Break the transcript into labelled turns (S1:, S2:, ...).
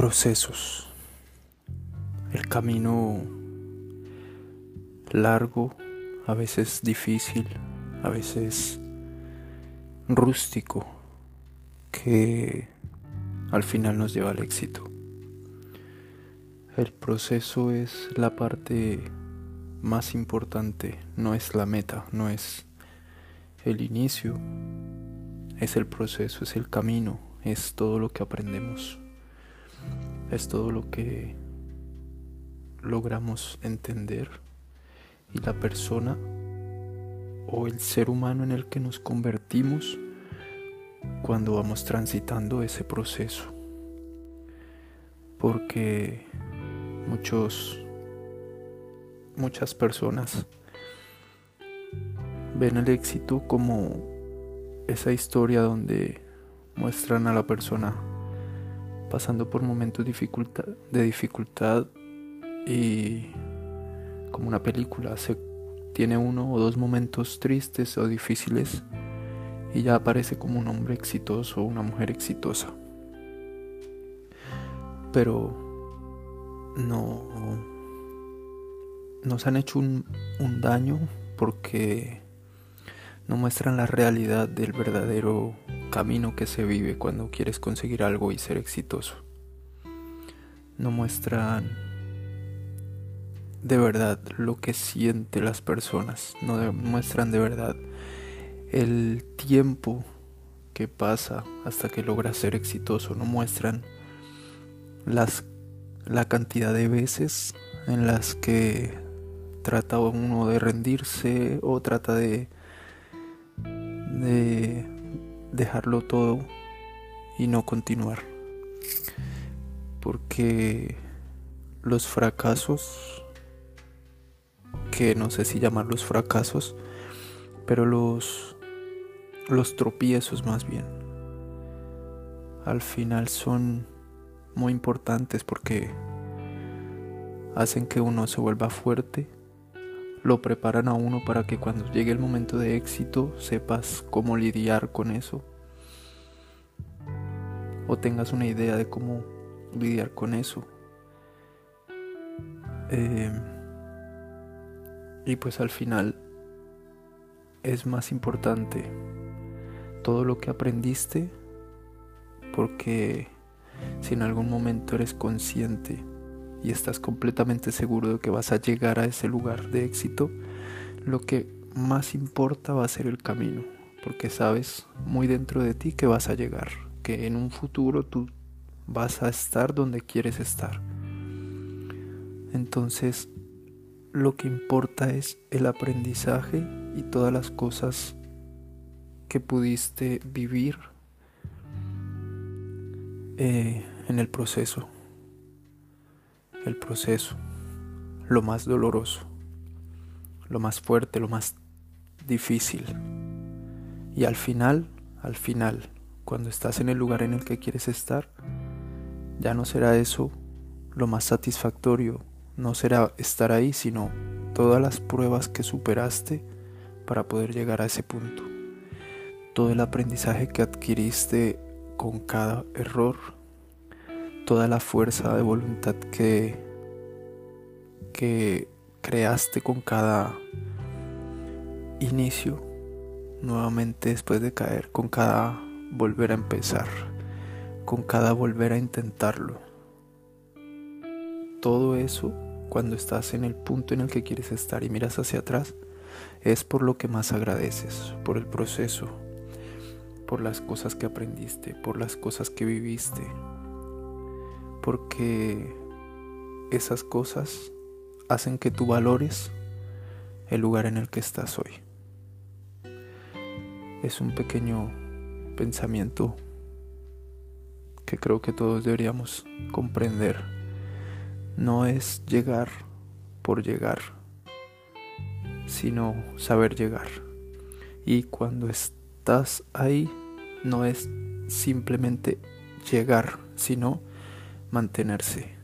S1: Procesos. El camino largo, a veces difícil, a veces rústico, que al final nos lleva al éxito. El proceso es la parte más importante, no es la meta, no es el inicio, es el proceso, es el camino, es todo lo que aprendemos es todo lo que logramos entender y la persona o el ser humano en el que nos convertimos cuando vamos transitando ese proceso. Porque muchos muchas personas ven el éxito como esa historia donde muestran a la persona pasando por momentos de dificultad y como una película, se tiene uno o dos momentos tristes o difíciles y ya aparece como un hombre exitoso o una mujer exitosa. Pero no nos han hecho un, un daño porque no muestran la realidad del verdadero camino que se vive cuando quieres conseguir algo y ser exitoso. No muestran de verdad lo que sienten las personas, no muestran de verdad el tiempo que pasa hasta que logras ser exitoso, no muestran las, la cantidad de veces en las que trata uno de rendirse o trata de, de dejarlo todo y no continuar. Porque los fracasos, que no sé si llamarlos fracasos, pero los, los tropiezos más bien, al final son muy importantes porque hacen que uno se vuelva fuerte lo preparan a uno para que cuando llegue el momento de éxito sepas cómo lidiar con eso o tengas una idea de cómo lidiar con eso. Eh, y pues al final es más importante todo lo que aprendiste porque si en algún momento eres consciente y estás completamente seguro de que vas a llegar a ese lugar de éxito, lo que más importa va a ser el camino, porque sabes muy dentro de ti que vas a llegar, que en un futuro tú vas a estar donde quieres estar. Entonces, lo que importa es el aprendizaje y todas las cosas que pudiste vivir eh, en el proceso el proceso, lo más doloroso, lo más fuerte, lo más difícil. Y al final, al final, cuando estás en el lugar en el que quieres estar, ya no será eso lo más satisfactorio, no será estar ahí, sino todas las pruebas que superaste para poder llegar a ese punto. Todo el aprendizaje que adquiriste con cada error, toda la fuerza de voluntad que, que creaste con cada inicio, nuevamente después de caer, con cada volver a empezar, con cada volver a intentarlo. Todo eso, cuando estás en el punto en el que quieres estar y miras hacia atrás, es por lo que más agradeces, por el proceso, por las cosas que aprendiste, por las cosas que viviste, porque esas cosas hacen que tú valores el lugar en el que estás hoy. Es un pequeño pensamiento que creo que todos deberíamos comprender. No es llegar por llegar, sino saber llegar. Y cuando estás ahí, no es simplemente llegar, sino mantenerse